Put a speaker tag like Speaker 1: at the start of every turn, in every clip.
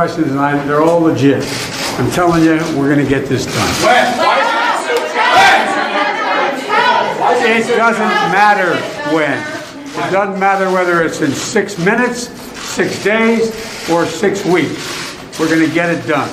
Speaker 1: questions, and I, they're all legit. I'm telling you, we're going to get this done. It doesn't matter when. It doesn't matter whether it's in six minutes, six days, or six weeks. We're going to get it done.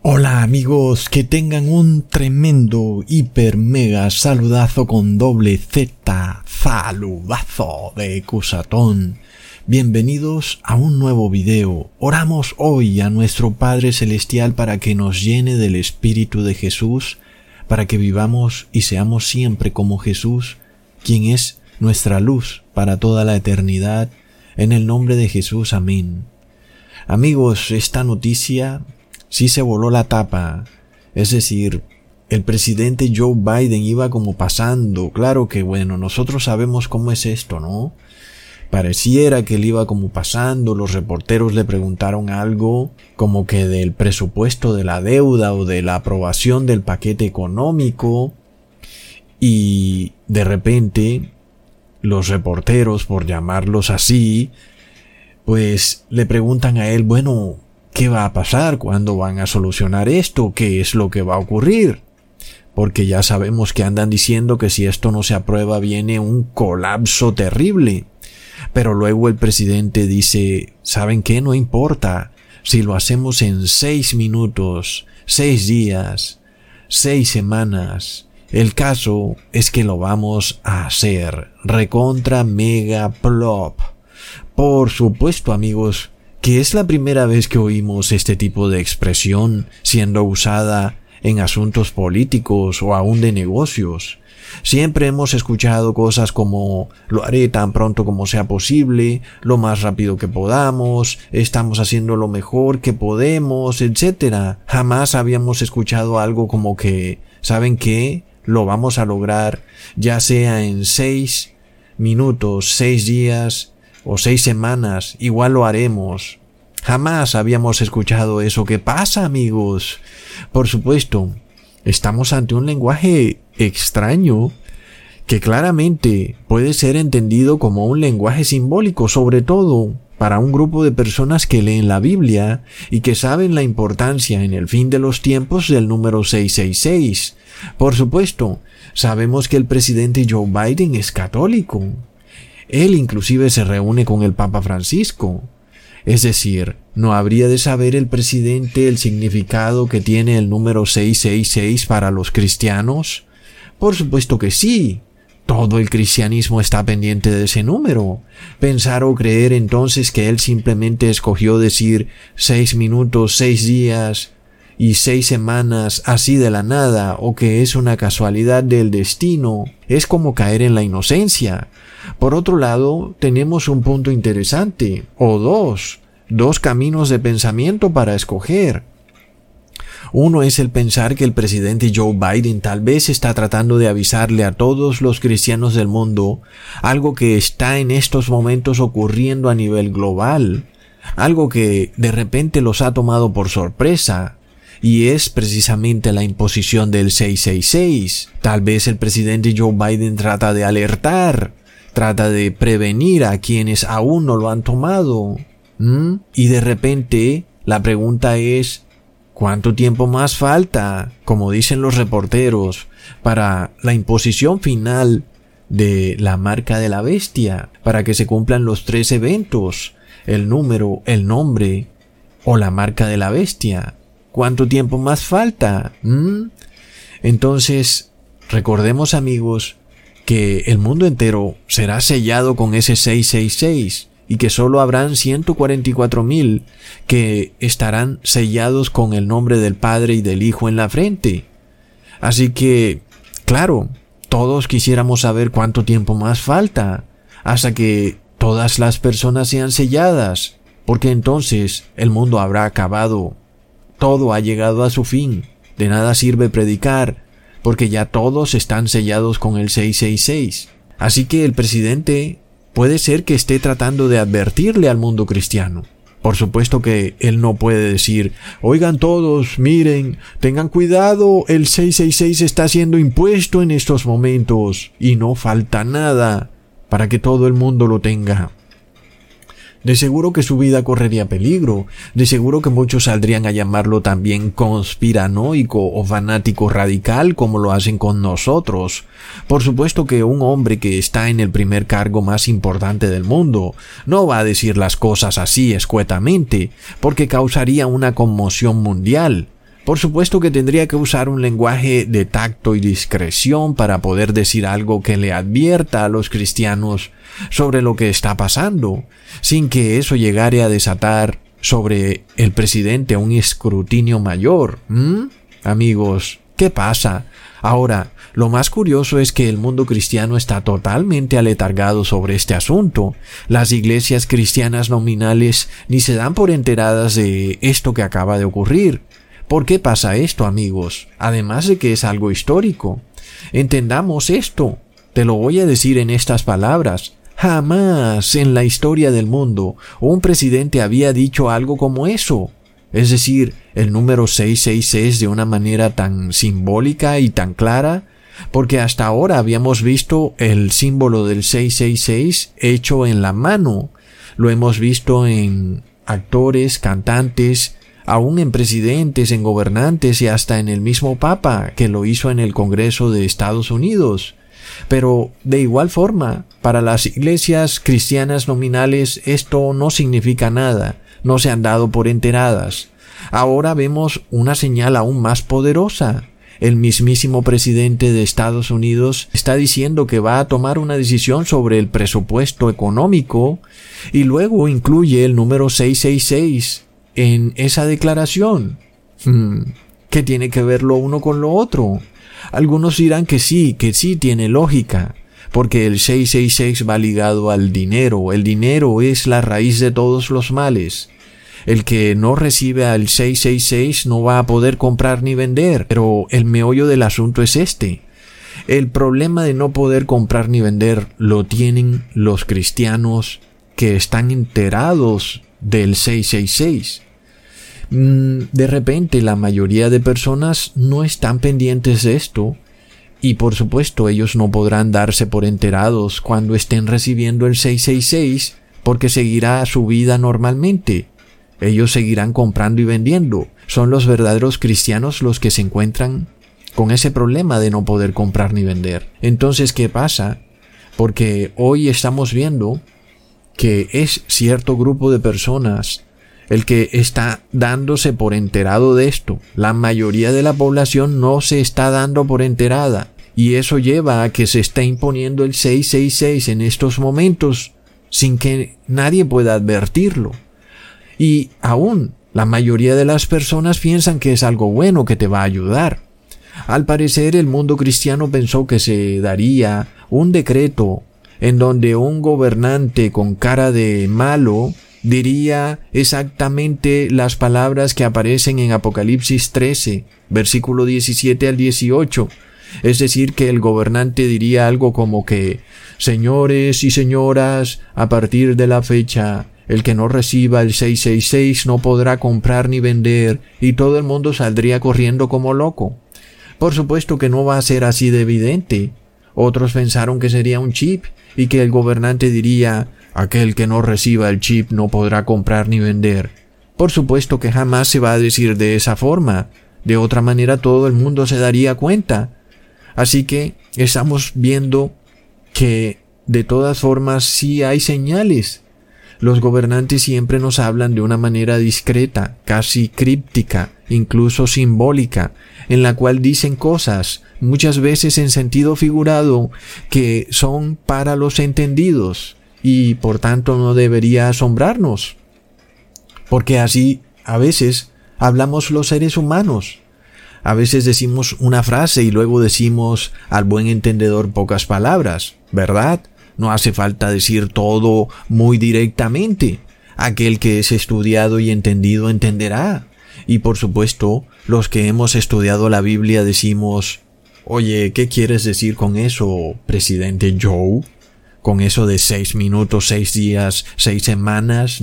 Speaker 2: Hola amigos, que tengan un tremendo hiper mega saludazo con doble Z, saludazo de Cusatón. Bienvenidos a un nuevo video. Oramos hoy a nuestro Padre Celestial para que nos llene del Espíritu de Jesús, para que vivamos y seamos siempre como Jesús, quien es nuestra luz para toda la eternidad. En el nombre de Jesús, amén. Amigos, esta noticia sí se voló la tapa. Es decir, el presidente Joe Biden iba como pasando. Claro que bueno, nosotros sabemos cómo es esto, ¿no? Pareciera que él iba como pasando, los reporteros le preguntaron algo como que del presupuesto de la deuda o de la aprobación del paquete económico y de repente los reporteros, por llamarlos así, pues le preguntan a él, bueno, ¿qué va a pasar? ¿Cuándo van a solucionar esto? ¿Qué es lo que va a ocurrir? Porque ya sabemos que andan diciendo que si esto no se aprueba viene un colapso terrible. Pero luego el presidente dice, ¿saben qué? No importa. Si lo hacemos en seis minutos, seis días, seis semanas, el caso es que lo vamos a hacer. Recontra mega plop. Por supuesto, amigos, que es la primera vez que oímos este tipo de expresión siendo usada en asuntos políticos o aún de negocios. Siempre hemos escuchado cosas como lo haré tan pronto como sea posible, lo más rápido que podamos, estamos haciendo lo mejor que podemos, etc. Jamás habíamos escuchado algo como que, ¿saben qué? Lo vamos a lograr ya sea en seis minutos, seis días o seis semanas, igual lo haremos. Jamás habíamos escuchado eso. ¿Qué pasa, amigos? Por supuesto, estamos ante un lenguaje extraño que claramente puede ser entendido como un lenguaje simbólico, sobre todo para un grupo de personas que leen la Biblia y que saben la importancia en el fin de los tiempos del número 666. Por supuesto, sabemos que el presidente Joe Biden es católico. Él inclusive se reúne con el Papa Francisco. Es decir, ¿no habría de saber el presidente el significado que tiene el número 666 para los cristianos? Por supuesto que sí. Todo el cristianismo está pendiente de ese número. Pensar o creer entonces que él simplemente escogió decir seis minutos, seis días y seis semanas así de la nada o que es una casualidad del destino es como caer en la inocencia. Por otro lado, tenemos un punto interesante, o dos, dos caminos de pensamiento para escoger. Uno es el pensar que el presidente Joe Biden tal vez está tratando de avisarle a todos los cristianos del mundo algo que está en estos momentos ocurriendo a nivel global, algo que de repente los ha tomado por sorpresa, y es precisamente la imposición del 666. Tal vez el presidente Joe Biden trata de alertar, trata de prevenir a quienes aún no lo han tomado. Y de repente la pregunta es, ¿cuánto tiempo más falta, como dicen los reporteros, para la imposición final de la marca de la bestia, para que se cumplan los tres eventos, el número, el nombre o la marca de la bestia? ¿Cuánto tiempo más falta? ¿Mm? Entonces, recordemos amigos que el mundo entero será sellado con ese 666 y que solo habrán 144.000 que estarán sellados con el nombre del Padre y del Hijo en la frente. Así que, claro, todos quisiéramos saber cuánto tiempo más falta hasta que todas las personas sean selladas, porque entonces el mundo habrá acabado. Todo ha llegado a su fin. De nada sirve predicar, porque ya todos están sellados con el 666. Así que el presidente puede ser que esté tratando de advertirle al mundo cristiano. Por supuesto que él no puede decir, oigan todos, miren, tengan cuidado, el 666 está siendo impuesto en estos momentos y no falta nada para que todo el mundo lo tenga. De seguro que su vida correría peligro, de seguro que muchos saldrían a llamarlo también conspiranoico o fanático radical como lo hacen con nosotros. Por supuesto que un hombre que está en el primer cargo más importante del mundo no va a decir las cosas así escuetamente, porque causaría una conmoción mundial. Por supuesto que tendría que usar un lenguaje de tacto y discreción para poder decir algo que le advierta a los cristianos sobre lo que está pasando, sin que eso llegare a desatar sobre el presidente un escrutinio mayor. Amigos, ¿qué pasa? Ahora, lo más curioso es que el mundo cristiano está totalmente aletargado sobre este asunto. Las iglesias cristianas nominales ni se dan por enteradas de esto que acaba de ocurrir. ¿Por qué pasa esto, amigos? Además de que es algo histórico. Entendamos esto. Te lo voy a decir en estas palabras. Jamás en la historia del mundo un presidente había dicho algo como eso. Es decir, el número 666 de una manera tan simbólica y tan clara, porque hasta ahora habíamos visto el símbolo del 666 hecho en la mano. Lo hemos visto en actores, cantantes, aún en presidentes, en gobernantes y hasta en el mismo Papa, que lo hizo en el Congreso de Estados Unidos. Pero de igual forma, para las iglesias cristianas nominales esto no significa nada, no se han dado por enteradas. Ahora vemos una señal aún más poderosa. El mismísimo presidente de Estados Unidos está diciendo que va a tomar una decisión sobre el presupuesto económico y luego incluye el número 666 en esa declaración. Hmm, ¿Qué tiene que ver lo uno con lo otro? Algunos dirán que sí, que sí tiene lógica, porque el 666 va ligado al dinero, el dinero es la raíz de todos los males. El que no recibe al 666 no va a poder comprar ni vender, pero el meollo del asunto es este. El problema de no poder comprar ni vender lo tienen los cristianos que están enterados del 666. Mm, de repente la mayoría de personas no están pendientes de esto y por supuesto ellos no podrán darse por enterados cuando estén recibiendo el 666 porque seguirá su vida normalmente. Ellos seguirán comprando y vendiendo. Son los verdaderos cristianos los que se encuentran con ese problema de no poder comprar ni vender. Entonces, ¿qué pasa? Porque hoy estamos viendo que es cierto grupo de personas el que está dándose por enterado de esto. La mayoría de la población no se está dando por enterada. Y eso lleva a que se está imponiendo el 666 en estos momentos sin que nadie pueda advertirlo. Y aún la mayoría de las personas piensan que es algo bueno que te va a ayudar. Al parecer el mundo cristiano pensó que se daría un decreto en donde un gobernante con cara de malo diría exactamente las palabras que aparecen en Apocalipsis 13, versículo 17 al 18. Es decir, que el gobernante diría algo como que, señores y señoras, a partir de la fecha, el que no reciba el 666 no podrá comprar ni vender y todo el mundo saldría corriendo como loco. Por supuesto que no va a ser así de evidente. Otros pensaron que sería un chip y que el gobernante diría aquel que no reciba el chip no podrá comprar ni vender. Por supuesto que jamás se va a decir de esa forma. De otra manera todo el mundo se daría cuenta. Así que estamos viendo que de todas formas sí hay señales. Los gobernantes siempre nos hablan de una manera discreta, casi críptica, incluso simbólica, en la cual dicen cosas, muchas veces en sentido figurado, que son para los entendidos y por tanto no debería asombrarnos. Porque así a veces hablamos los seres humanos. A veces decimos una frase y luego decimos al buen entendedor pocas palabras, ¿verdad? No hace falta decir todo muy directamente. Aquel que es estudiado y entendido entenderá. Y por supuesto, los que hemos estudiado la Biblia decimos, Oye, ¿qué quieres decir con eso, presidente Joe? ¿Con eso de seis minutos, seis días, seis semanas?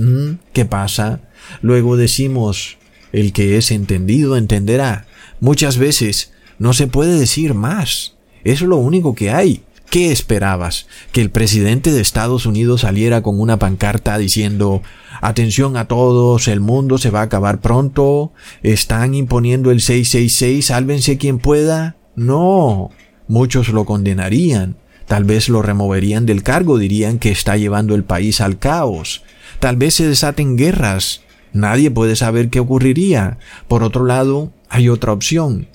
Speaker 2: ¿Qué pasa? Luego decimos, el que es entendido entenderá. Muchas veces no se puede decir más. Es lo único que hay. ¿Qué esperabas? ¿Que el presidente de Estados Unidos saliera con una pancarta diciendo Atención a todos, el mundo se va a acabar pronto, están imponiendo el 666, sálvense quien pueda? No, muchos lo condenarían, tal vez lo removerían del cargo, dirían que está llevando el país al caos, tal vez se desaten guerras, nadie puede saber qué ocurriría. Por otro lado, hay otra opción,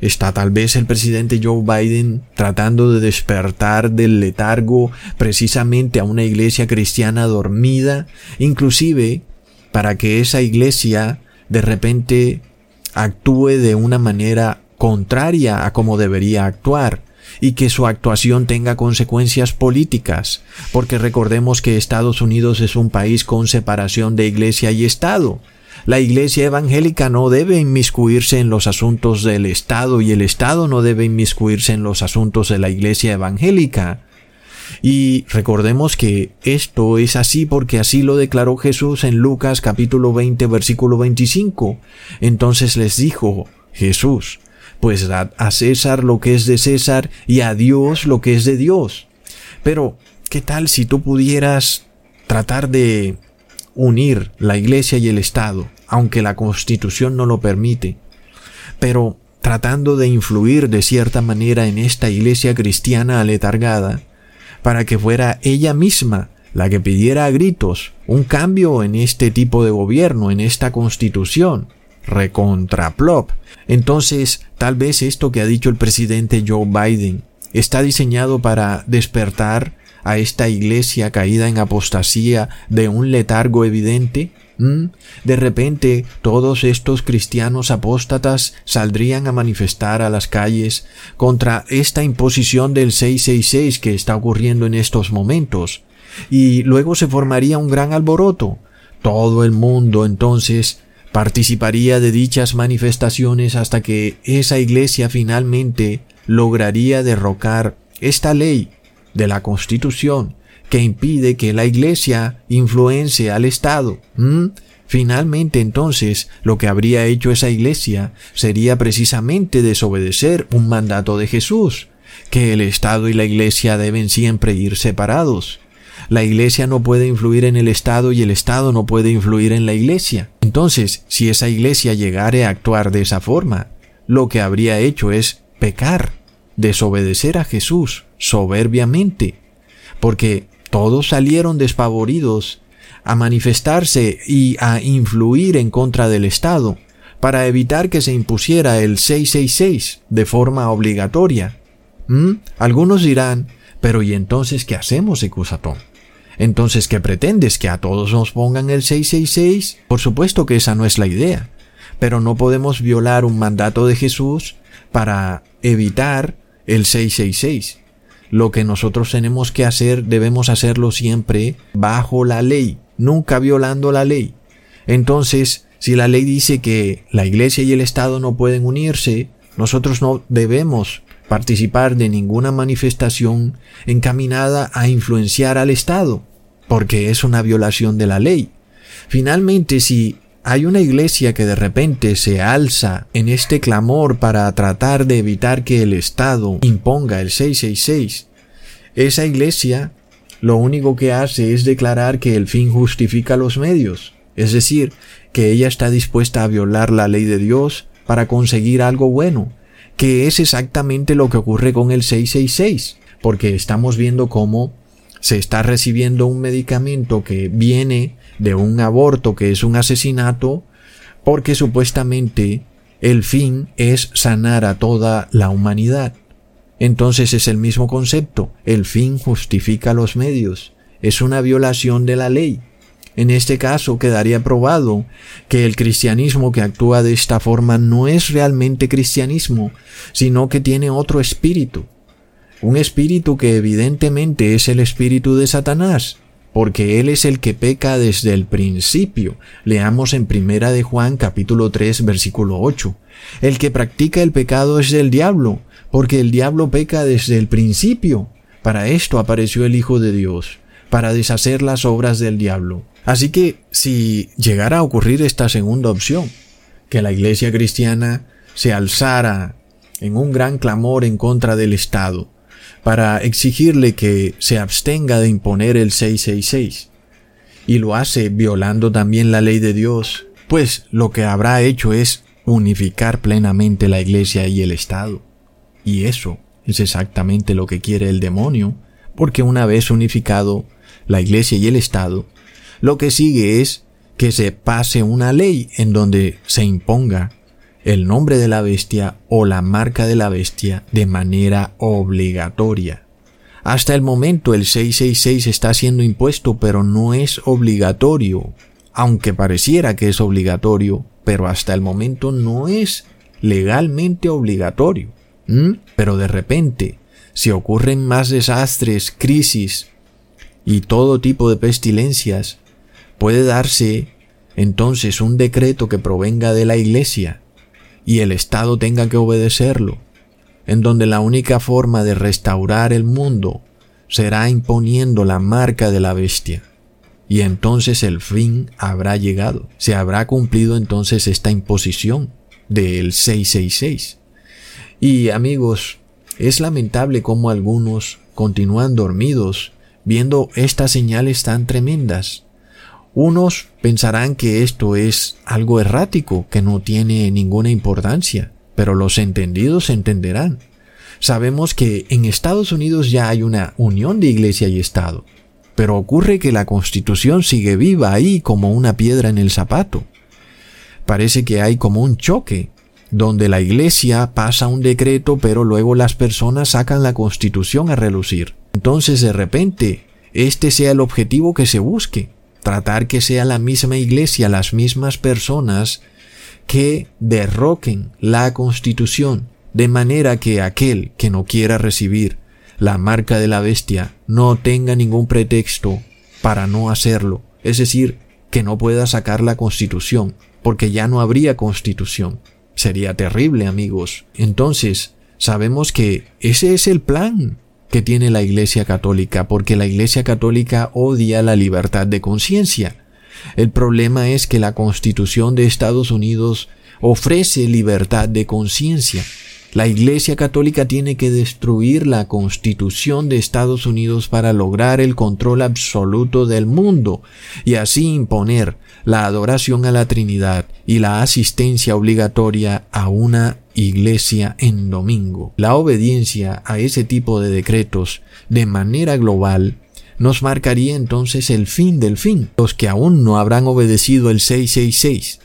Speaker 2: ¿Está tal vez el presidente Joe Biden tratando de despertar del letargo precisamente a una iglesia cristiana dormida, inclusive para que esa iglesia de repente actúe de una manera contraria a como debería actuar? y que su actuación tenga consecuencias políticas, porque recordemos que Estados Unidos es un país con separación de iglesia y Estado, la Iglesia evangélica no debe inmiscuirse en los asuntos del Estado y el Estado no debe inmiscuirse en los asuntos de la Iglesia evangélica. Y recordemos que esto es así porque así lo declaró Jesús en Lucas capítulo 20 versículo 25. Entonces les dijo Jesús, pues dad a César lo que es de César y a Dios lo que es de Dios. Pero, ¿qué tal si tú pudieras tratar de unir la Iglesia y el Estado, aunque la Constitución no lo permite, pero tratando de influir de cierta manera en esta Iglesia cristiana aletargada, para que fuera ella misma la que pidiera a gritos un cambio en este tipo de gobierno, en esta constitución, recontraplop. Entonces, tal vez esto que ha dicho el presidente Joe Biden está diseñado para despertar a esta iglesia caída en apostasía de un letargo evidente? De repente todos estos cristianos apóstatas saldrían a manifestar a las calles contra esta imposición del 666 que está ocurriendo en estos momentos, y luego se formaría un gran alboroto. Todo el mundo entonces participaría de dichas manifestaciones hasta que esa iglesia finalmente lograría derrocar esta ley de la Constitución que impide que la Iglesia influencie al Estado. Finalmente entonces lo que habría hecho esa Iglesia sería precisamente desobedecer un mandato de Jesús, que el Estado y la Iglesia deben siempre ir separados. La Iglesia no puede influir en el Estado y el Estado no puede influir en la Iglesia. Entonces, si esa Iglesia llegare a actuar de esa forma, lo que habría hecho es pecar, desobedecer a Jesús, soberbiamente, porque todos salieron despavoridos a manifestarse y a influir en contra del Estado para evitar que se impusiera el 666 de forma obligatoria. ¿Mm? Algunos dirán, pero ¿y entonces qué hacemos, Ecusatón? Entonces, ¿qué pretendes? ¿Que a todos nos pongan el 666? Por supuesto que esa no es la idea, pero no podemos violar un mandato de Jesús para evitar el 666. Lo que nosotros tenemos que hacer debemos hacerlo siempre bajo la ley, nunca violando la ley. Entonces, si la ley dice que la Iglesia y el Estado no pueden unirse, nosotros no debemos participar de ninguna manifestación encaminada a influenciar al Estado, porque es una violación de la ley. Finalmente, si hay una iglesia que de repente se alza en este clamor para tratar de evitar que el Estado imponga el 666. Esa iglesia lo único que hace es declarar que el fin justifica los medios, es decir, que ella está dispuesta a violar la ley de Dios para conseguir algo bueno, que es exactamente lo que ocurre con el 666, porque estamos viendo cómo se está recibiendo un medicamento que viene de un aborto que es un asesinato, porque supuestamente el fin es sanar a toda la humanidad. Entonces es el mismo concepto, el fin justifica los medios, es una violación de la ley. En este caso quedaría probado que el cristianismo que actúa de esta forma no es realmente cristianismo, sino que tiene otro espíritu. Un espíritu que evidentemente es el espíritu de Satanás, porque Él es el que peca desde el principio. Leamos en Primera de Juan capítulo 3 versículo 8. El que practica el pecado es del diablo, porque el diablo peca desde el principio. Para esto apareció el Hijo de Dios, para deshacer las obras del diablo. Así que si llegara a ocurrir esta segunda opción, que la iglesia cristiana se alzara en un gran clamor en contra del Estado, para exigirle que se abstenga de imponer el 666. Y lo hace violando también la ley de Dios, pues lo que habrá hecho es unificar plenamente la iglesia y el Estado. Y eso es exactamente lo que quiere el demonio, porque una vez unificado la iglesia y el Estado, lo que sigue es que se pase una ley en donde se imponga el nombre de la bestia o la marca de la bestia de manera obligatoria. Hasta el momento el 666 está siendo impuesto pero no es obligatorio, aunque pareciera que es obligatorio, pero hasta el momento no es legalmente obligatorio. Pero de repente, si ocurren más desastres, crisis y todo tipo de pestilencias, puede darse entonces un decreto que provenga de la Iglesia y el Estado tenga que obedecerlo, en donde la única forma de restaurar el mundo será imponiendo la marca de la bestia. Y entonces el fin habrá llegado. Se habrá cumplido entonces esta imposición del 666. Y amigos, es lamentable cómo algunos continúan dormidos viendo estas señales tan tremendas. Unos pensarán que esto es algo errático, que no tiene ninguna importancia, pero los entendidos entenderán. Sabemos que en Estados Unidos ya hay una unión de iglesia y Estado, pero ocurre que la constitución sigue viva ahí como una piedra en el zapato. Parece que hay como un choque, donde la iglesia pasa un decreto pero luego las personas sacan la constitución a relucir. Entonces de repente, este sea el objetivo que se busque tratar que sea la misma iglesia, las mismas personas que derroquen la constitución, de manera que aquel que no quiera recibir la marca de la bestia no tenga ningún pretexto para no hacerlo, es decir, que no pueda sacar la constitución, porque ya no habría constitución. Sería terrible, amigos. Entonces, sabemos que ese es el plan que tiene la Iglesia Católica, porque la Iglesia Católica odia la libertad de conciencia. El problema es que la Constitución de Estados Unidos ofrece libertad de conciencia. La Iglesia Católica tiene que destruir la Constitución de Estados Unidos para lograr el control absoluto del mundo y así imponer la adoración a la Trinidad y la asistencia obligatoria a una iglesia en domingo. La obediencia a ese tipo de decretos de manera global nos marcaría entonces el fin del fin. Los que aún no habrán obedecido el 666,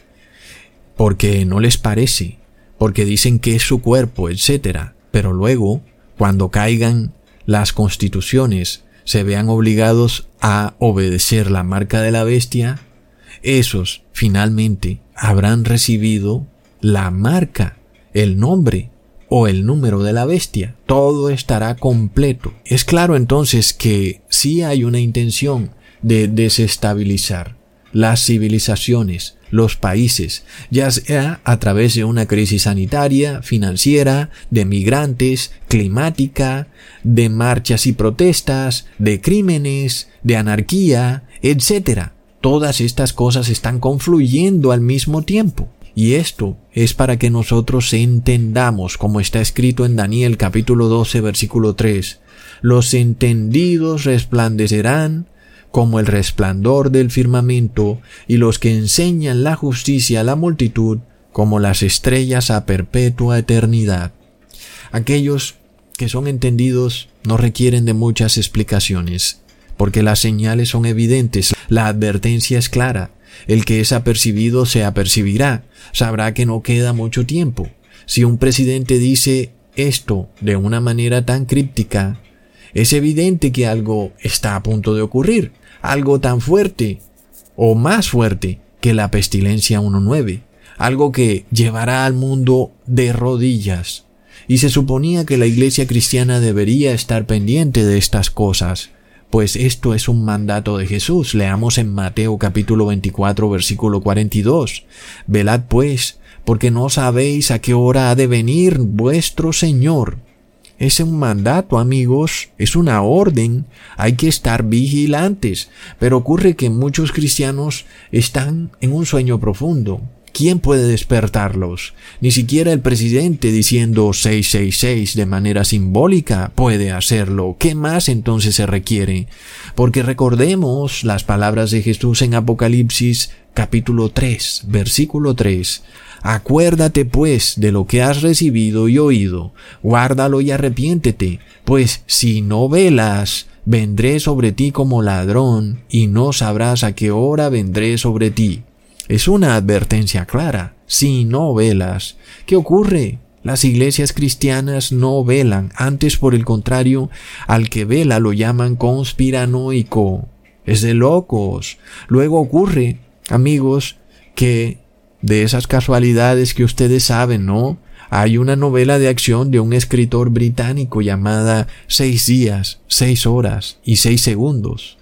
Speaker 2: porque no les parece, porque dicen que es su cuerpo, etc. Pero luego, cuando caigan las constituciones, se vean obligados a obedecer la marca de la bestia, esos finalmente habrán recibido la marca el nombre o el número de la bestia. Todo estará completo. Es claro entonces que sí hay una intención de desestabilizar las civilizaciones, los países, ya sea a través de una crisis sanitaria, financiera, de migrantes, climática, de marchas y protestas, de crímenes, de anarquía, etc. Todas estas cosas están confluyendo al mismo tiempo. Y esto es para que nosotros entendamos, como está escrito en Daniel capítulo 12 versículo 3, los entendidos resplandecerán como el resplandor del firmamento, y los que enseñan la justicia a la multitud como las estrellas a perpetua eternidad. Aquellos que son entendidos no requieren de muchas explicaciones, porque las señales son evidentes, la advertencia es clara, el que es apercibido se apercibirá, sabrá que no queda mucho tiempo. Si un presidente dice esto de una manera tan críptica, es evidente que algo está a punto de ocurrir, algo tan fuerte o más fuerte que la pestilencia 1.9, algo que llevará al mundo de rodillas. Y se suponía que la iglesia cristiana debería estar pendiente de estas cosas, pues esto es un mandato de Jesús. Leamos en Mateo capítulo 24 versículo 42. Velad pues, porque no sabéis a qué hora ha de venir vuestro Señor. Es un mandato, amigos, es una orden. Hay que estar vigilantes. Pero ocurre que muchos cristianos están en un sueño profundo ¿Quién puede despertarlos? Ni siquiera el presidente diciendo 666 de manera simbólica puede hacerlo. ¿Qué más entonces se requiere? Porque recordemos las palabras de Jesús en Apocalipsis capítulo 3, versículo 3. Acuérdate pues de lo que has recibido y oído, guárdalo y arrepiéntete, pues si no velas, vendré sobre ti como ladrón, y no sabrás a qué hora vendré sobre ti. Es una advertencia clara. Si no velas, ¿qué ocurre? Las iglesias cristianas no velan, antes por el contrario, al que vela lo llaman conspiranoico. Es de locos. Luego ocurre, amigos, que de esas casualidades que ustedes saben, ¿no? Hay una novela de acción de un escritor británico llamada Seis días, seis horas y seis segundos.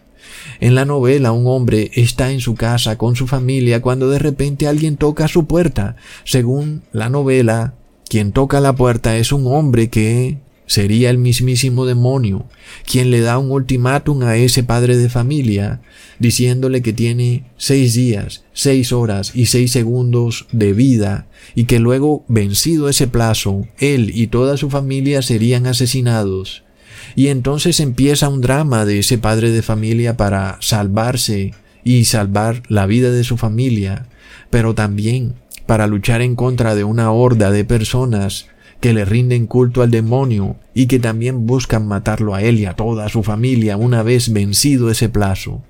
Speaker 2: En la novela un hombre está en su casa con su familia cuando de repente alguien toca su puerta. Según la novela, quien toca la puerta es un hombre que sería el mismísimo demonio, quien le da un ultimátum a ese padre de familia, diciéndole que tiene seis días, seis horas y seis segundos de vida, y que luego, vencido ese plazo, él y toda su familia serían asesinados. Y entonces empieza un drama de ese padre de familia para salvarse y salvar la vida de su familia, pero también para luchar en contra de una horda de personas que le rinden culto al demonio y que también buscan matarlo a él y a toda su familia una vez vencido ese plazo.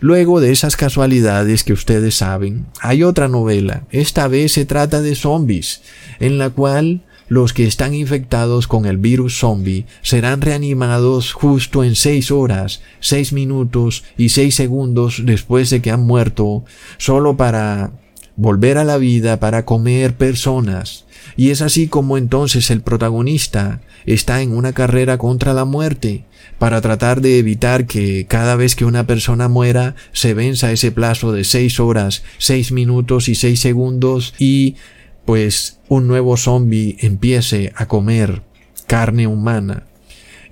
Speaker 2: Luego de esas casualidades que ustedes saben, hay otra novela. Esta vez se trata de zombies, en la cual los que están infectados con el virus zombie serán reanimados justo en seis horas, seis minutos y seis segundos después de que han muerto, solo para volver a la vida para comer personas. Y es así como entonces el protagonista está en una carrera contra la muerte, para tratar de evitar que cada vez que una persona muera se venza ese plazo de seis horas, seis minutos y seis segundos y pues un nuevo zombie empiece a comer carne humana.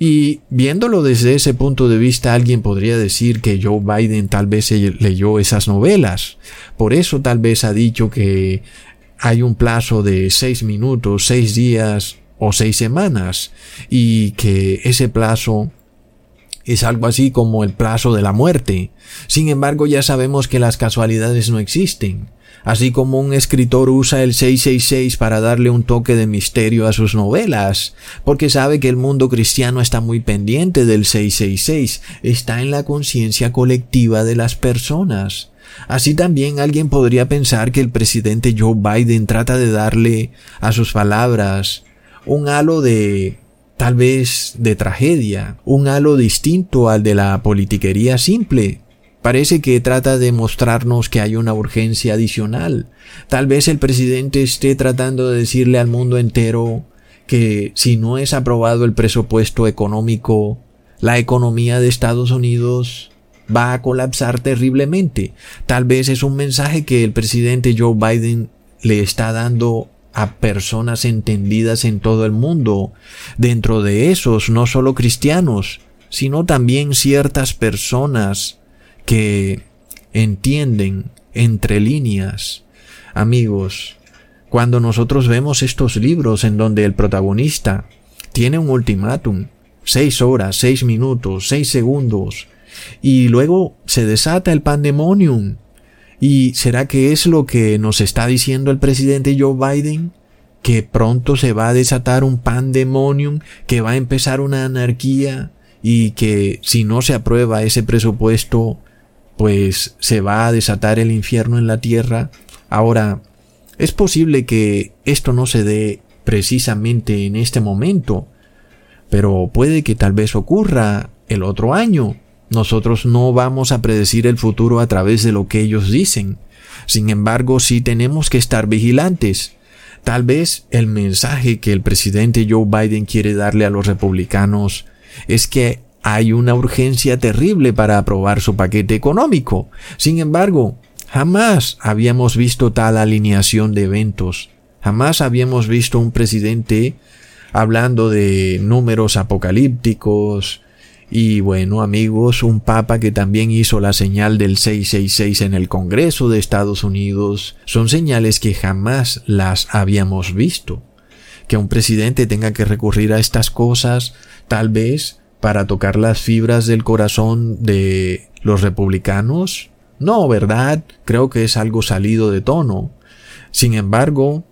Speaker 2: Y viéndolo desde ese punto de vista, alguien podría decir que Joe Biden tal vez leyó esas novelas. Por eso tal vez ha dicho que hay un plazo de seis minutos, seis días o seis semanas y que ese plazo es algo así como el plazo de la muerte. Sin embargo, ya sabemos que las casualidades no existen así como un escritor usa el 666 para darle un toque de misterio a sus novelas, porque sabe que el mundo cristiano está muy pendiente del 666, está en la conciencia colectiva de las personas. Así también alguien podría pensar que el presidente Joe Biden trata de darle a sus palabras un halo de tal vez de tragedia, un halo distinto al de la politiquería simple, Parece que trata de mostrarnos que hay una urgencia adicional. Tal vez el presidente esté tratando de decirle al mundo entero que si no es aprobado el presupuesto económico, la economía de Estados Unidos va a colapsar terriblemente. Tal vez es un mensaje que el presidente Joe Biden le está dando a personas entendidas en todo el mundo. Dentro de esos, no solo cristianos, sino también ciertas personas que entienden entre líneas. Amigos, cuando nosotros vemos estos libros en donde el protagonista tiene un ultimátum, seis horas, seis minutos, seis segundos, y luego se desata el pandemonium. ¿Y será que es lo que nos está diciendo el presidente Joe Biden? Que pronto se va a desatar un pandemonium, que va a empezar una anarquía y que si no se aprueba ese presupuesto pues se va a desatar el infierno en la tierra. Ahora, es posible que esto no se dé precisamente en este momento, pero puede que tal vez ocurra el otro año. Nosotros no vamos a predecir el futuro a través de lo que ellos dicen. Sin embargo, sí tenemos que estar vigilantes. Tal vez el mensaje que el presidente Joe Biden quiere darle a los republicanos es que hay una urgencia terrible para aprobar su paquete económico. Sin embargo, jamás habíamos visto tal alineación de eventos. Jamás habíamos visto un presidente hablando de números apocalípticos Y bueno, amigos, un papa que también hizo la señal del 666 en el Congreso de Estados Unidos, son señales que jamás las habíamos visto. Que un presidente tenga que recurrir a estas cosas, tal vez para tocar las fibras del corazón de los republicanos. No, ¿verdad? Creo que es algo salido de tono. Sin embargo,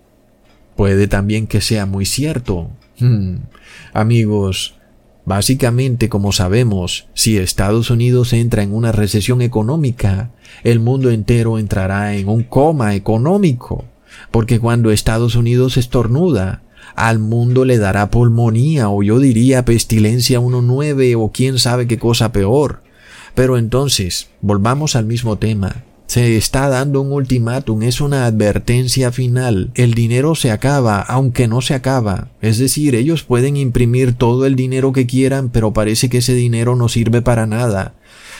Speaker 2: puede también que sea muy cierto. Hmm. Amigos, Básicamente, como sabemos, si Estados Unidos entra en una recesión económica, el mundo entero entrará en un coma económico, porque cuando Estados Unidos estornuda, al mundo le dará pulmonía o yo diría pestilencia 1.9 o quién sabe qué cosa peor. Pero entonces, volvamos al mismo tema. Se está dando un ultimátum, es una advertencia final. El dinero se acaba, aunque no se acaba. Es decir, ellos pueden imprimir todo el dinero que quieran, pero parece que ese dinero no sirve para nada.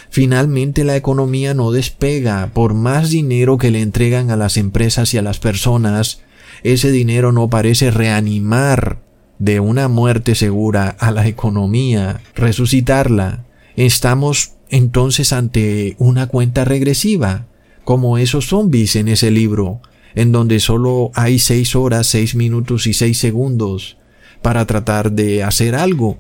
Speaker 2: Finalmente la economía no despega. Por más dinero que le entregan a las empresas y a las personas, ese dinero no parece reanimar de una muerte segura a la economía, resucitarla. Estamos entonces ante una cuenta regresiva como esos zombies en ese libro, en donde solo hay seis horas, seis minutos y seis segundos para tratar de hacer algo.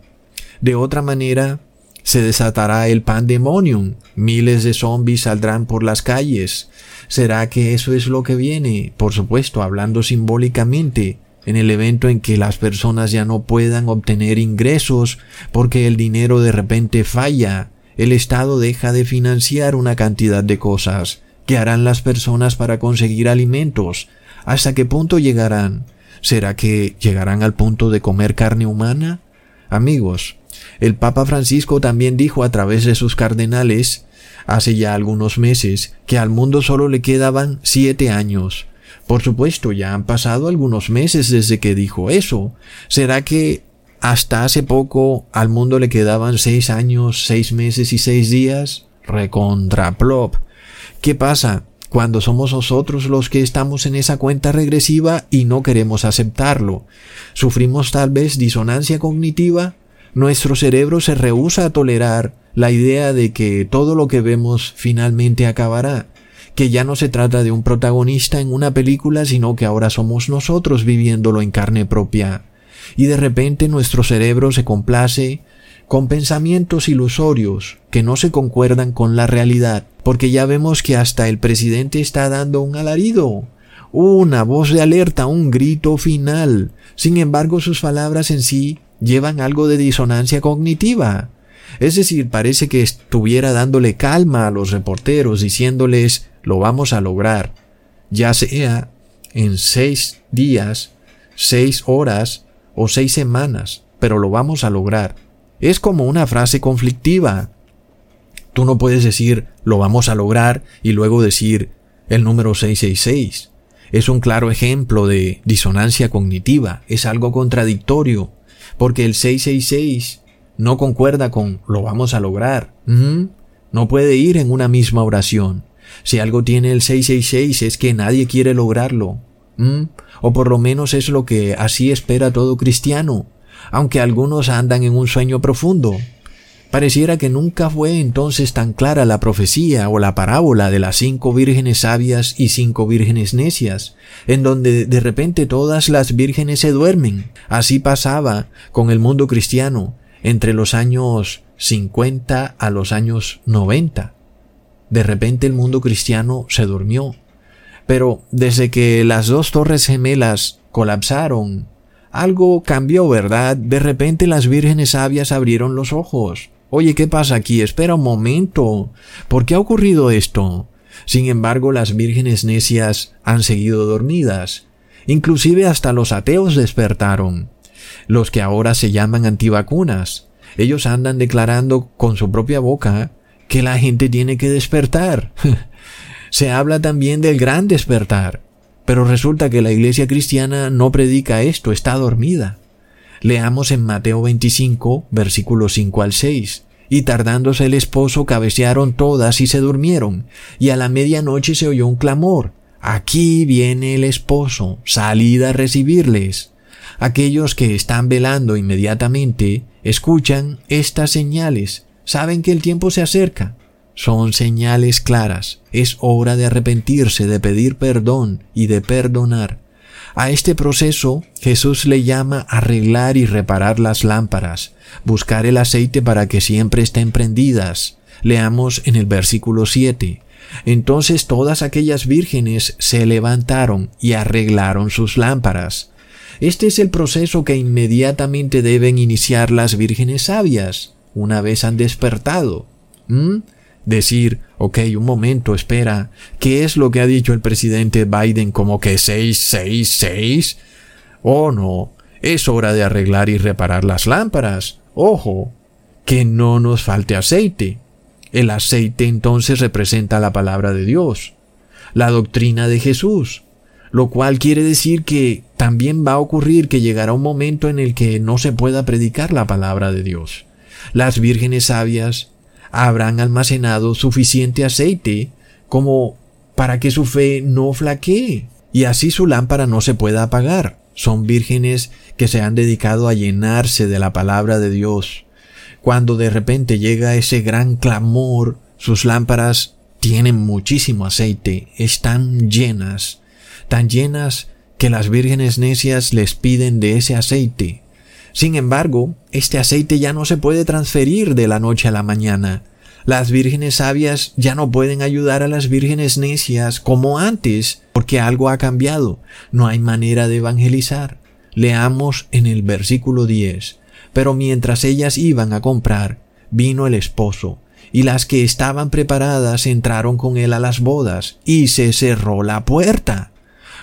Speaker 2: De otra manera, se desatará el pandemonium, miles de zombies saldrán por las calles. ¿Será que eso es lo que viene? Por supuesto, hablando simbólicamente, en el evento en que las personas ya no puedan obtener ingresos porque el dinero de repente falla, el Estado deja de financiar una cantidad de cosas, ¿Qué harán las personas para conseguir alimentos? ¿Hasta qué punto llegarán? ¿Será que llegarán al punto de comer carne humana? Amigos, el Papa Francisco también dijo a través de sus cardenales hace ya algunos meses que al mundo solo le quedaban siete años. Por supuesto, ya han pasado algunos meses desde que dijo eso. ¿Será que hasta hace poco al mundo le quedaban seis años, seis meses y seis días? Recontraplop. ¿Qué pasa? Cuando somos nosotros los que estamos en esa cuenta regresiva y no queremos aceptarlo. Sufrimos tal vez disonancia cognitiva. Nuestro cerebro se rehúsa a tolerar la idea de que todo lo que vemos finalmente acabará, que ya no se trata de un protagonista en una película, sino que ahora somos nosotros viviéndolo en carne propia. Y de repente nuestro cerebro se complace con pensamientos ilusorios que no se concuerdan con la realidad, porque ya vemos que hasta el presidente está dando un alarido, una voz de alerta, un grito final. Sin embargo, sus palabras en sí llevan algo de disonancia cognitiva. Es decir, parece que estuviera dándole calma a los reporteros, diciéndoles lo vamos a lograr, ya sea en seis días, seis horas o seis semanas, pero lo vamos a lograr. Es como una frase conflictiva. Tú no puedes decir lo vamos a lograr y luego decir el número 666. Es un claro ejemplo de disonancia cognitiva, es algo contradictorio, porque el 666 no concuerda con lo vamos a lograr. No puede ir en una misma oración. Si algo tiene el 666 es que nadie quiere lograrlo. O por lo menos es lo que así espera todo cristiano aunque algunos andan en un sueño profundo. Pareciera que nunca fue entonces tan clara la profecía o la parábola de las cinco vírgenes sabias y cinco vírgenes necias, en donde de repente todas las vírgenes se duermen. Así pasaba con el mundo cristiano entre los años 50 a los años 90. De repente el mundo cristiano se durmió. Pero desde que las dos torres gemelas colapsaron algo cambió, ¿verdad? De repente las vírgenes sabias abrieron los ojos. Oye, ¿qué pasa aquí? Espera un momento. ¿Por qué ha ocurrido esto? Sin embargo, las vírgenes necias han seguido dormidas. Inclusive hasta los ateos despertaron. Los que ahora se llaman antivacunas. Ellos andan declarando con su propia boca que la gente tiene que despertar. se habla también del gran despertar. Pero resulta que la iglesia cristiana no predica esto, está dormida. Leamos en Mateo 25, versículos 5 al 6. Y tardándose el esposo cabecearon todas y se durmieron, y a la medianoche se oyó un clamor. Aquí viene el esposo, salid a recibirles. Aquellos que están velando inmediatamente escuchan estas señales. saben que el tiempo se acerca. Son señales claras. Es hora de arrepentirse, de pedir perdón y de perdonar. A este proceso Jesús le llama arreglar y reparar las lámparas, buscar el aceite para que siempre estén prendidas. Leamos en el versículo 7. Entonces todas aquellas vírgenes se levantaron y arreglaron sus lámparas. Este es el proceso que inmediatamente deben iniciar las vírgenes sabias, una vez han despertado. ¿Mm? Decir, ok, un momento, espera, ¿qué es lo que ha dicho el presidente Biden como que 666? Oh, no, es hora de arreglar y reparar las lámparas. Ojo, que no nos falte aceite. El aceite entonces representa la palabra de Dios, la doctrina de Jesús, lo cual quiere decir que también va a ocurrir que llegará un momento en el que no se pueda predicar la palabra de Dios. Las vírgenes sabias habrán almacenado suficiente aceite como para que su fe no flaquee y así su lámpara no se pueda apagar. Son vírgenes que se han dedicado a llenarse de la palabra de Dios, cuando de repente llega ese gran clamor, sus lámparas tienen muchísimo aceite, están llenas, tan llenas que las vírgenes necias les piden de ese aceite. Sin embargo, este aceite ya no se puede transferir de la noche a la mañana. Las vírgenes sabias ya no pueden ayudar a las vírgenes necias como antes, porque algo ha cambiado. No hay manera de evangelizar. Leamos en el versículo 10. Pero mientras ellas iban a comprar, vino el esposo, y las que estaban preparadas entraron con él a las bodas, y se cerró la puerta.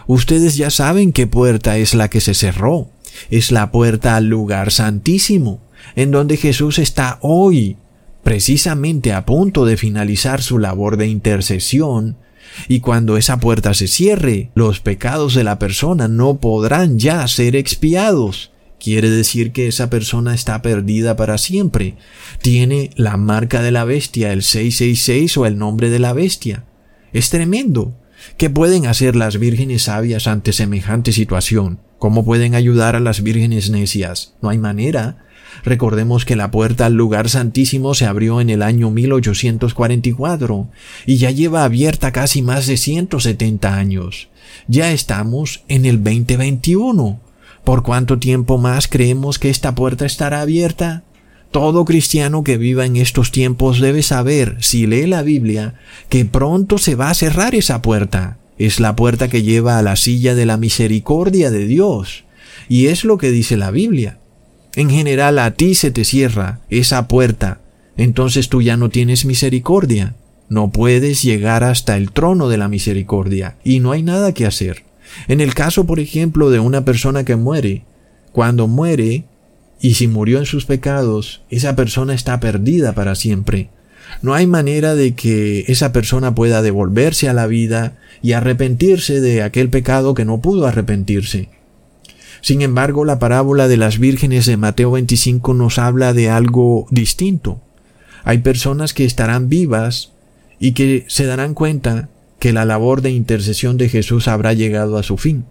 Speaker 2: Ustedes ya saben qué puerta es la que se cerró. Es la puerta al lugar santísimo, en donde Jesús está hoy, precisamente a punto de finalizar su labor de intercesión, y cuando esa puerta se cierre, los pecados de la persona no podrán ya ser expiados. Quiere decir que esa persona está perdida para siempre. Tiene la marca de la bestia, el 666 o el nombre de la bestia. Es tremendo. ¿Qué pueden hacer las vírgenes sabias ante semejante situación? ¿Cómo pueden ayudar a las vírgenes necias? No hay manera. Recordemos que la puerta al lugar santísimo se abrió en el año 1844 y ya lleva abierta casi más de 170 años. Ya estamos en el 2021. ¿Por cuánto tiempo más creemos que esta puerta estará abierta? Todo cristiano que viva en estos tiempos debe saber, si lee la Biblia, que pronto se va a cerrar esa puerta. Es la puerta que lleva a la silla de la misericordia de Dios. Y es lo que dice la Biblia. En general a ti se te cierra esa puerta, entonces tú ya no tienes misericordia. No puedes llegar hasta el trono de la misericordia y no hay nada que hacer. En el caso, por ejemplo, de una persona que muere, cuando muere, y si murió en sus pecados, esa persona está perdida para siempre. No hay manera de que esa persona pueda devolverse a la vida y arrepentirse de aquel pecado que no pudo arrepentirse. Sin embargo, la parábola de las vírgenes de Mateo 25 nos habla de algo distinto. Hay personas que estarán vivas y que se darán cuenta que la labor de intercesión de Jesús habrá llegado a su fin.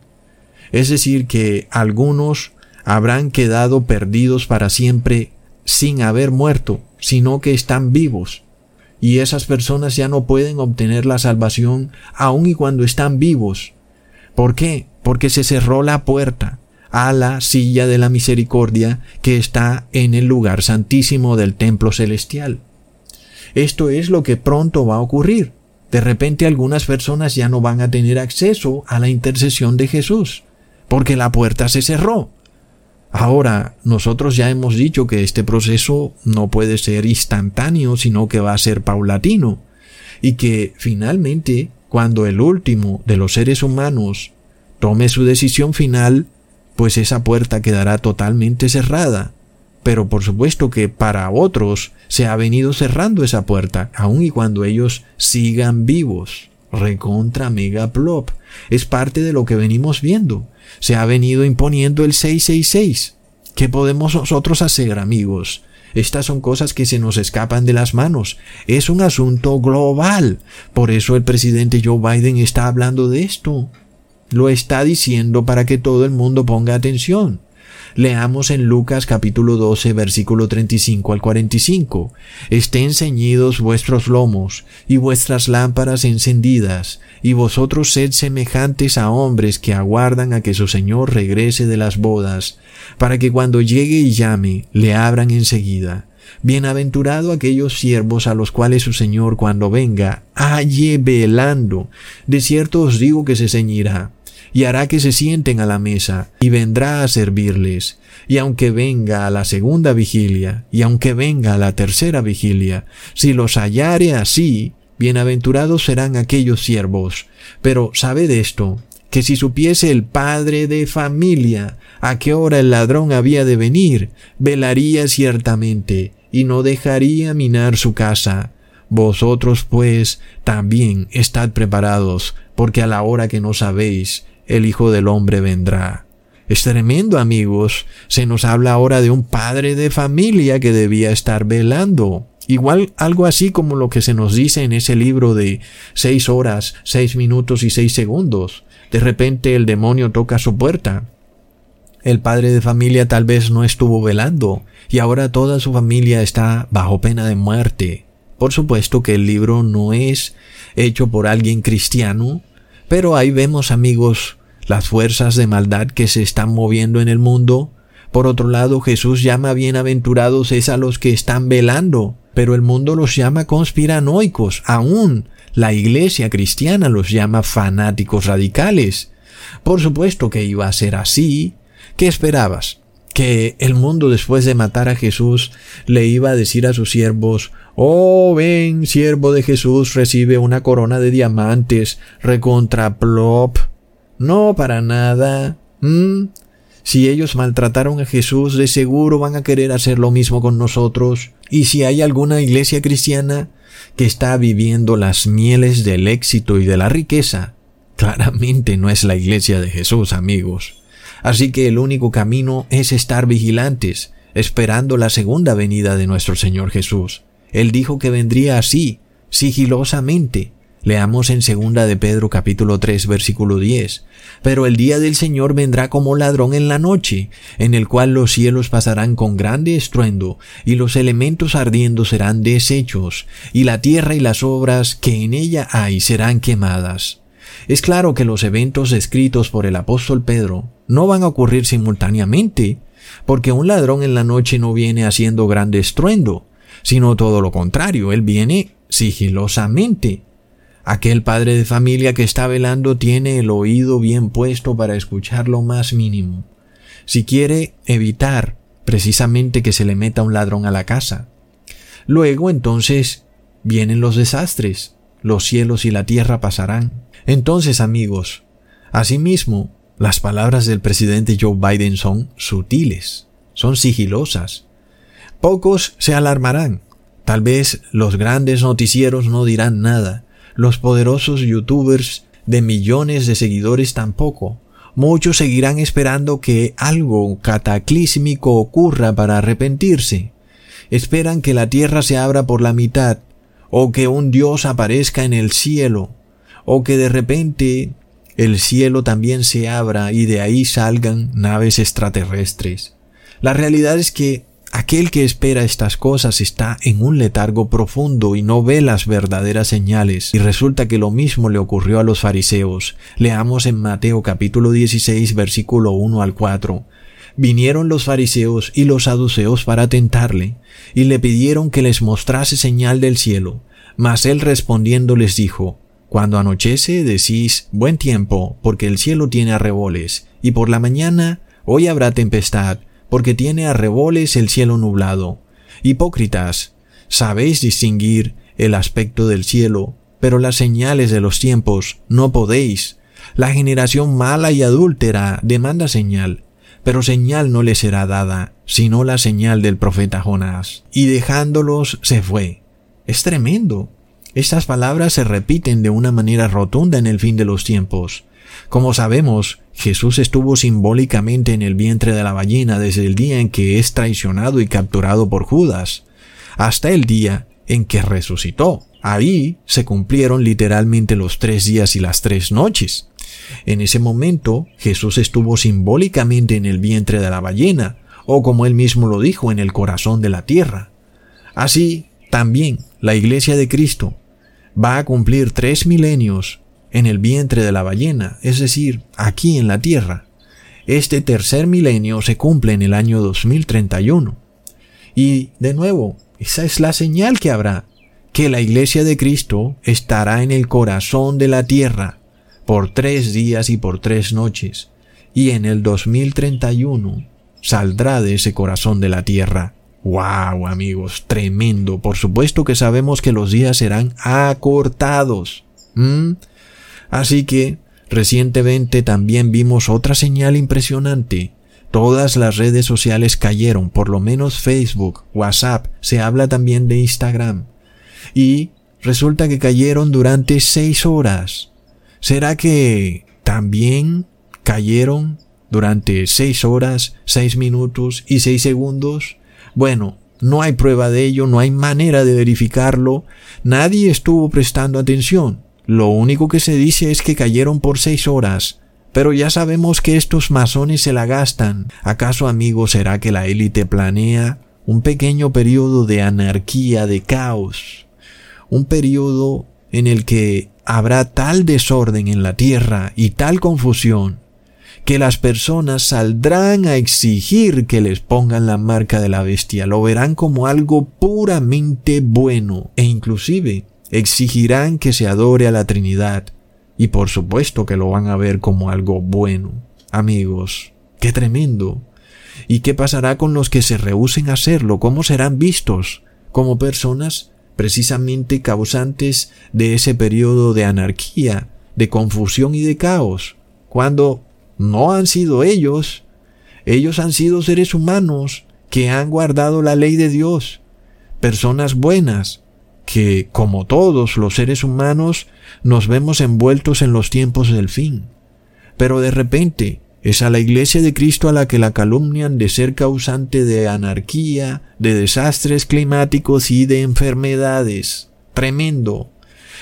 Speaker 2: Es decir, que algunos habrán quedado perdidos para siempre sin haber muerto, sino que están vivos. Y esas personas ya no pueden obtener la salvación aun y cuando están vivos. ¿Por qué? Porque se cerró la puerta a la silla de la misericordia que está en el lugar santísimo del templo celestial. Esto es lo que pronto va a ocurrir. De repente algunas personas ya no van a tener acceso a la intercesión de Jesús, porque la puerta se cerró. Ahora, nosotros ya hemos dicho que este proceso no puede ser instantáneo, sino que va a ser paulatino, y que finalmente, cuando el último de los seres humanos tome su decisión final, pues esa puerta quedará totalmente cerrada pero por supuesto que para otros se ha venido cerrando esa puerta, aun y cuando ellos sigan vivos. Recontra mega plop. Es parte de lo que venimos viendo. Se ha venido imponiendo el 666. ¿Qué podemos nosotros hacer, amigos? Estas son cosas que se nos escapan de las manos. Es un asunto global. Por eso el presidente Joe Biden está hablando de esto. Lo está diciendo para que todo el mundo ponga atención. Leamos en Lucas capítulo 12 versículo 35 al 45. Estén ceñidos vuestros lomos y vuestras lámparas encendidas, y vosotros sed semejantes a hombres que aguardan a que su Señor regrese de las bodas, para que cuando llegue y llame, le abran enseguida. Bienaventurado aquellos siervos a los cuales su Señor cuando venga halle velando. De cierto os digo que se ceñirá y hará que se sienten a la mesa, y vendrá a servirles. Y aunque venga a la segunda vigilia, y aunque venga a la tercera vigilia, si los hallare así, bienaventurados serán aquellos siervos. Pero sabed esto, que si supiese el padre de familia a qué hora el ladrón había de venir, velaría ciertamente, y no dejaría minar su casa. Vosotros pues también estad preparados, porque a la hora que no sabéis, el Hijo del Hombre vendrá. Es tremendo, amigos. Se nos habla ahora de un padre de familia que debía estar velando. Igual algo así como lo que se nos dice en ese libro de seis horas, seis minutos y seis segundos. De repente el demonio toca su puerta. El padre de familia tal vez no estuvo velando y ahora toda su familia está bajo pena de muerte. Por supuesto que el libro no es hecho por alguien cristiano, pero ahí vemos, amigos, las fuerzas de maldad que se están moviendo en el mundo. Por otro lado, Jesús llama bienaventurados es a los que están velando, pero el mundo los llama conspiranoicos, aún la iglesia cristiana los llama fanáticos radicales. Por supuesto que iba a ser así. ¿Qué esperabas? que el mundo después de matar a Jesús le iba a decir a sus siervos, Oh, ven, siervo de Jesús, recibe una corona de diamantes, recontra plop. No, para nada. ¿Mm? Si ellos maltrataron a Jesús, de seguro van a querer hacer lo mismo con nosotros. Y si hay alguna iglesia cristiana que está viviendo las mieles del éxito y de la riqueza, claramente no es la iglesia de Jesús, amigos. Así que el único camino es estar vigilantes, esperando la segunda venida de nuestro Señor Jesús. Él dijo que vendría así, sigilosamente. Leamos en segunda de Pedro capítulo 3 versículo 10. Pero el día del Señor vendrá como ladrón en la noche, en el cual los cielos pasarán con grande estruendo, y los elementos ardiendo serán deshechos, y la tierra y las obras que en ella hay serán quemadas. Es claro que los eventos descritos por el apóstol Pedro no van a ocurrir simultáneamente, porque un ladrón en la noche no viene haciendo grande estruendo, sino todo lo contrario, él viene sigilosamente. Aquel padre de familia que está velando tiene el oído bien puesto para escuchar lo más mínimo. Si quiere evitar precisamente que se le meta un ladrón a la casa. Luego entonces vienen los desastres, los cielos y la tierra pasarán. Entonces, amigos, asimismo, las palabras del presidente Joe Biden son sutiles, son sigilosas. Pocos se alarmarán. Tal vez los grandes noticieros no dirán nada. Los poderosos youtubers de millones de seguidores tampoco. Muchos seguirán esperando que algo cataclísmico ocurra para arrepentirse. Esperan que la tierra se abra por la mitad, o que un Dios aparezca en el cielo, o que de repente el cielo también se abra y de ahí salgan naves extraterrestres. La realidad es que aquel que espera estas cosas está en un letargo profundo y no ve las verdaderas señales, y resulta que lo mismo le ocurrió a los fariseos. Leamos en Mateo capítulo 16 versículo 1 al 4. Vinieron los fariseos y los saduceos para tentarle, y le pidieron que les mostrase señal del cielo. Mas él respondiendo les dijo, cuando anochece decís buen tiempo, porque el cielo tiene arreboles, y por la mañana hoy habrá tempestad, porque tiene arreboles el cielo nublado. Hipócritas, sabéis distinguir el aspecto del cielo, pero las señales de los tiempos no podéis. La generación mala y adúltera demanda señal, pero señal no le será dada, sino la señal del profeta Jonás. Y dejándolos se fue. Es tremendo. Estas palabras se repiten de una manera rotunda en el fin de los tiempos. Como sabemos, Jesús estuvo simbólicamente en el vientre de la ballena desde el día en que es traicionado y capturado por Judas, hasta el día en que resucitó. Ahí se cumplieron literalmente los tres días y las tres noches. En ese momento Jesús estuvo simbólicamente en el vientre de la ballena, o como él mismo lo dijo, en el corazón de la tierra. Así, también la iglesia de Cristo va a cumplir tres milenios en el vientre de la ballena, es decir, aquí en la tierra. Este tercer milenio se cumple en el año 2031. Y, de nuevo, esa es la señal que habrá que la iglesia de Cristo estará en el corazón de la tierra por tres días y por tres noches, y en el 2031 saldrá de ese corazón de la tierra. ¡Wow, amigos! Tremendo. Por supuesto que sabemos que los días serán acortados. Así que, recientemente también vimos otra señal impresionante. Todas las redes sociales cayeron, por lo menos Facebook, WhatsApp, se habla también de Instagram y resulta que cayeron durante seis horas. ¿Será que también cayeron durante seis horas, seis minutos y seis segundos? Bueno, no hay prueba de ello, no hay manera de verificarlo, nadie estuvo prestando atención. Lo único que se dice es que cayeron por seis horas. Pero ya sabemos que estos masones se la gastan. ¿Acaso, amigo, será que la élite planea un pequeño periodo de anarquía, de caos? un periodo en el que habrá tal desorden en la tierra y tal confusión que las personas saldrán a exigir que les pongan la marca de la bestia, lo verán como algo puramente bueno e inclusive exigirán que se adore a la Trinidad y por supuesto que lo van a ver como algo bueno. Amigos, qué tremendo. ¿Y qué pasará con los que se rehúsen a hacerlo? ¿Cómo serán vistos? ¿Como personas precisamente causantes de ese periodo de anarquía, de confusión y de caos, cuando no han sido ellos, ellos han sido seres humanos que han guardado la ley de Dios, personas buenas, que, como todos los seres humanos, nos vemos envueltos en los tiempos del fin. Pero de repente, es a la iglesia de Cristo a la que la calumnian de ser causante de anarquía, de desastres climáticos y de enfermedades. Tremendo.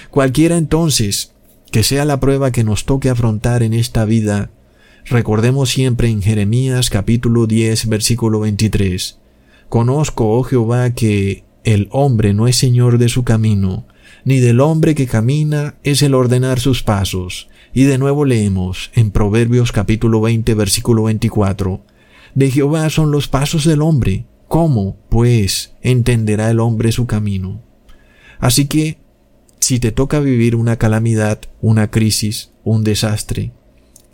Speaker 2: Cualquiera entonces que sea la prueba que nos toque afrontar en esta vida, recordemos siempre en Jeremías capítulo 10 versículo 23. Conozco, oh Jehová, que el hombre no es señor de su camino, ni del hombre que camina es el ordenar sus pasos, y de nuevo leemos en Proverbios capítulo 20 versículo 24, De Jehová son los pasos del hombre, ¿cómo, pues, entenderá el hombre su camino? Así que, si te toca vivir una calamidad, una crisis, un desastre,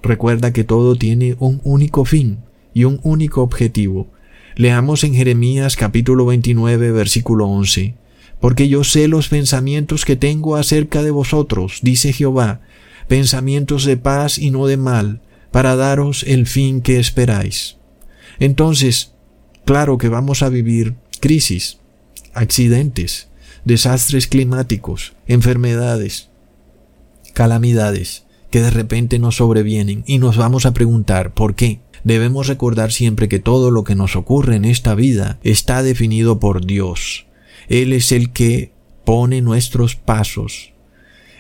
Speaker 2: recuerda que todo tiene un único fin y un único objetivo. Leamos en Jeremías capítulo 29 versículo 11, Porque yo sé los pensamientos que tengo acerca de vosotros, dice Jehová, pensamientos de paz y no de mal, para daros el fin que esperáis. Entonces, claro que vamos a vivir crisis, accidentes, desastres climáticos, enfermedades, calamidades que de repente nos sobrevienen y nos vamos a preguntar por qué. Debemos recordar siempre que todo lo que nos ocurre en esta vida está definido por Dios. Él es el que pone nuestros pasos,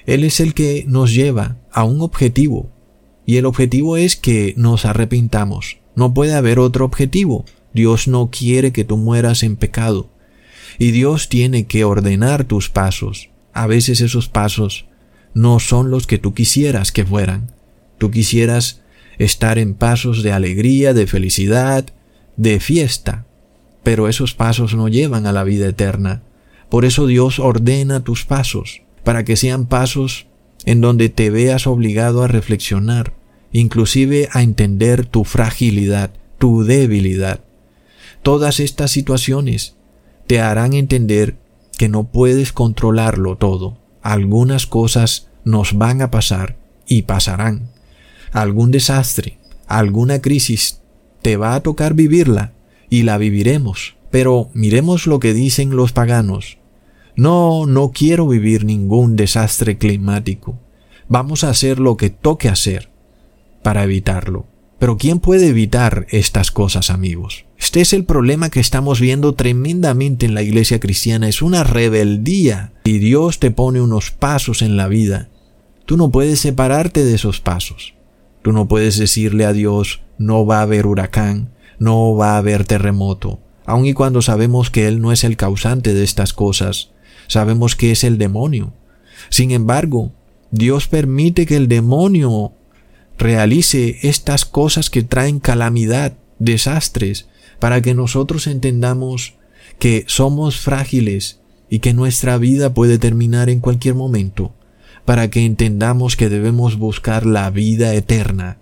Speaker 2: él es el que nos lleva a un objetivo. Y el objetivo es que nos arrepintamos. No puede haber otro objetivo. Dios no quiere que tú mueras en pecado. Y Dios tiene que ordenar tus pasos. A veces esos pasos no son los que tú quisieras que fueran. Tú quisieras estar en pasos de alegría, de felicidad, de fiesta. Pero esos pasos no llevan a la vida eterna. Por eso Dios ordena tus pasos para que sean pasos en donde te veas obligado a reflexionar, inclusive a entender tu fragilidad, tu debilidad. Todas estas situaciones te harán entender que no puedes controlarlo todo. Algunas cosas nos van a pasar y pasarán. Algún desastre, alguna crisis, te va a tocar vivirla y la viviremos. Pero miremos lo que dicen los paganos. No, no quiero vivir ningún desastre climático. Vamos a hacer lo que toque hacer para evitarlo. Pero ¿quién puede evitar estas cosas, amigos? Este es el problema que estamos viendo tremendamente en la iglesia cristiana. Es una rebeldía. Y Dios te pone unos pasos en la vida. Tú no puedes separarte de esos pasos. Tú no puedes decirle a Dios, no va a haber huracán, no va a haber terremoto, aun y cuando sabemos que Él no es el causante de estas cosas, sabemos que es el demonio. Sin embargo, Dios permite que el demonio realice estas cosas que traen calamidad, desastres, para que nosotros entendamos que somos frágiles y que nuestra vida puede terminar en cualquier momento, para que entendamos que debemos buscar la vida eterna.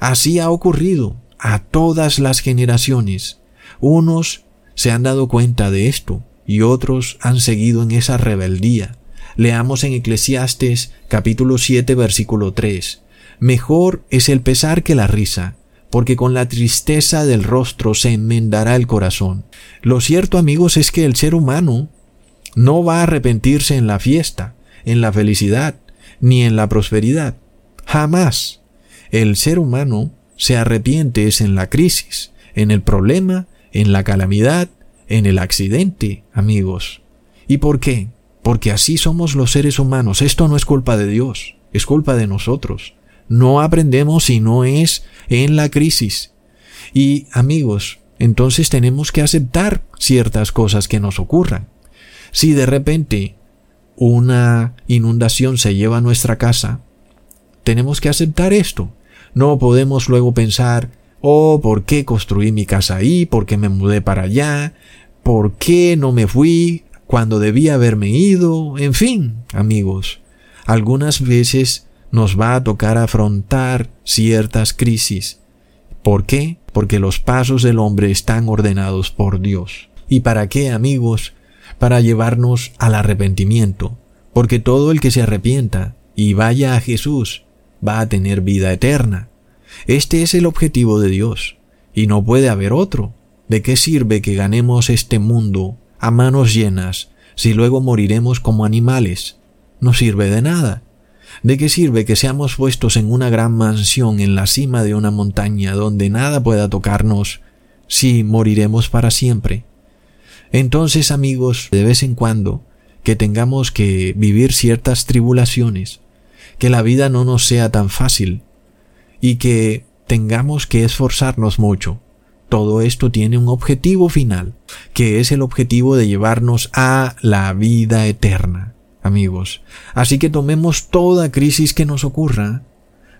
Speaker 2: Así ha ocurrido a todas las generaciones. Unos se han dado cuenta de esto y otros han seguido en esa rebeldía. Leamos en Eclesiastes capítulo 7 versículo 3. Mejor es el pesar que la risa, porque con la tristeza del rostro se enmendará el corazón. Lo cierto, amigos, es que el ser humano no va a arrepentirse en la fiesta, en la felicidad, ni en la prosperidad. Jamás. El ser humano se arrepiente es en la crisis, en el problema, en la calamidad, en el accidente, amigos. ¿Y por qué? Porque así somos los seres humanos. Esto no es culpa de Dios, es culpa de nosotros. No aprendemos si no es en la crisis. Y amigos, entonces tenemos que aceptar ciertas cosas que nos ocurran. Si de repente una inundación se lleva a nuestra casa, tenemos que aceptar esto. No podemos luego pensar, oh, ¿por qué construí mi casa ahí? ¿Por qué me mudé para allá? ¿Por qué no me fui cuando debía haberme ido? En fin, amigos, algunas veces nos va a tocar afrontar ciertas crisis. ¿Por qué? Porque los pasos del hombre están ordenados por Dios. ¿Y para qué, amigos? Para llevarnos al arrepentimiento. Porque todo el que se arrepienta y vaya a Jesús va a tener vida eterna. Este es el objetivo de Dios, y no puede haber otro. ¿De qué sirve que ganemos este mundo a manos llenas si luego moriremos como animales? No sirve de nada. ¿De qué sirve que seamos puestos en una gran mansión en la cima de una montaña donde nada pueda tocarnos si moriremos para siempre? Entonces, amigos, de vez en cuando, que tengamos que vivir ciertas tribulaciones, que la vida no nos sea tan fácil y que tengamos que esforzarnos mucho. Todo esto tiene un objetivo final, que es el objetivo de llevarnos a la vida eterna amigos. Así que tomemos toda crisis que nos ocurra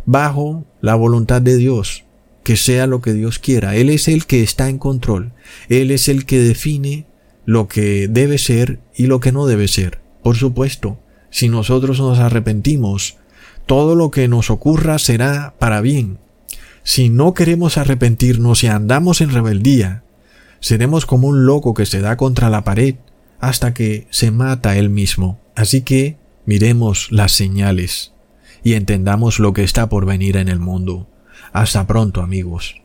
Speaker 2: bajo la voluntad de Dios, que sea lo que Dios quiera. Él es el que está en control. Él es el que define lo que debe ser y lo que no debe ser. Por supuesto, si nosotros nos arrepentimos, todo lo que nos ocurra será para bien. Si no queremos arrepentirnos y andamos en rebeldía, seremos como un loco que se da contra la pared hasta que se mata él mismo. Así que miremos las señales y entendamos lo que está por venir en el mundo. Hasta pronto amigos.